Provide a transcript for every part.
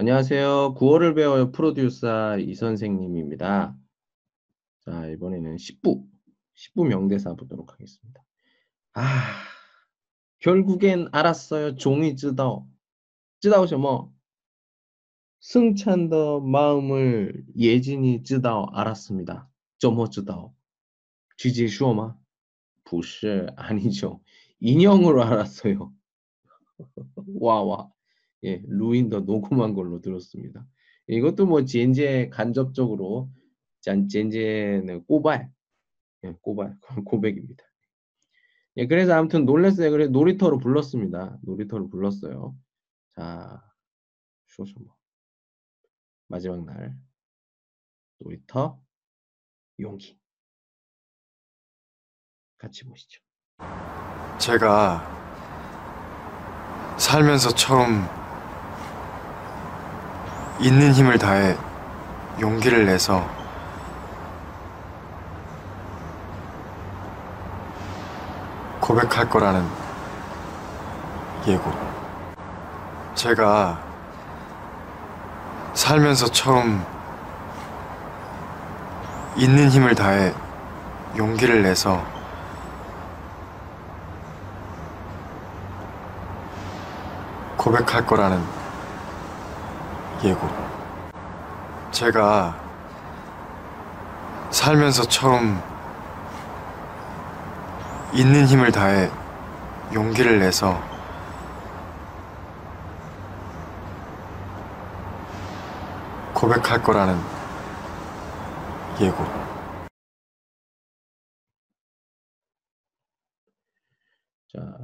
안녕하세요. 9월을 배워요 프로듀서 이 선생님입니다. 자, 이번에는 10부, 10부 명대사 보도록 하겠습니다. 아, 결국엔 알았어요. 종이 쯔다오. 쯔다오셔 뭐? 승찬더 마음을 예진이 쯔다오 알았습니다. 저뭐 쯔다오. 쥐지 슈어마? 부시 아니죠. 인형으로 알았어요. 와와. 예, 루인더 녹음한 걸로 들었습니다. 이것도 뭐 젠제 간접적으로 짠 젠제는 꼬발, 예, 꼬발 고백입니다. 예, 그래서 아무튼 놀랬어요. 그래서 놀이터로 불렀습니다. 놀이터로 불렀어요. 자, 쇼쇼 뭐 마지막 날 놀이터 용기 같이 보시죠. 제가 살면서 처음 있는 힘을 다해 용기를 내서 고백할 거라는 예고. 제가 살면서 처음 있는 힘을 다해 용기를 내서 고백할 거라는 예고. 제가 살면서 처음 있는 힘을 다해 용기를 내서 고백할 거라는 예고. 자,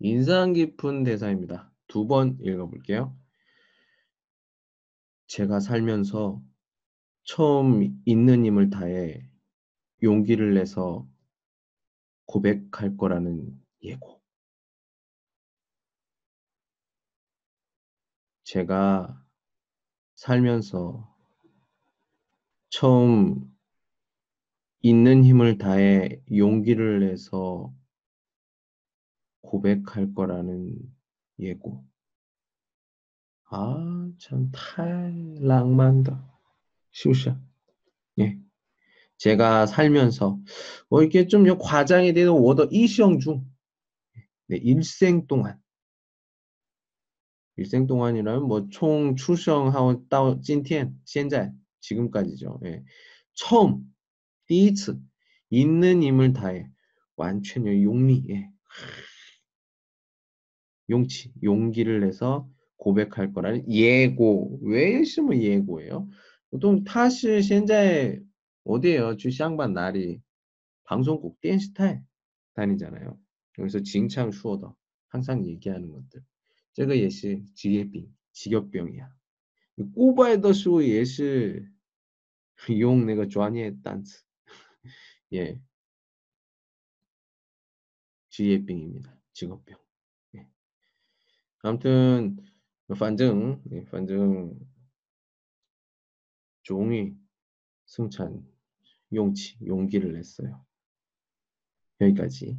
인상 깊은 대사입니다. 두 번 읽어볼게요. 제가 살면서 처음 있는 힘을 다해 용기를 내서 고백할 거라는 예고. 제가 살면서 처음 있는 힘을 다해 용기를 내서 고백할 거라는 예고. 아, 참, 탈락만다. 슈샤. 예. 제가 살면서, 뭐, 이렇게 좀, 요 과장에 대해서 워더 이시영 중, 네, 일생 동안. 일생 동안이라면, 뭐, 총 출생하고 따오 찐티엔, 현재, 지금까지죠. 예. 처음, 디이츠, 있는 힘을 다해, 완전히 용리, 예. 용치, 용기를 내서, 고백할 거라는 예고. 왜 있으면 예고예요? 보통 타시 현재 어디에요? 주샹반 날이 방송국 댄스타일 다니잖아요. 여기서 징창 수어다 항상 얘기하는 것들. 제가 예시 지혜빙 직업병이야. 꼬바에더 수어 예시 용 내가 좋아니에 단스 예. 지혜병입니다. 직업병. 예. 아무튼 反正, 예, 反正 종이 승찬 용치 용기를 냈어요. 여기까지.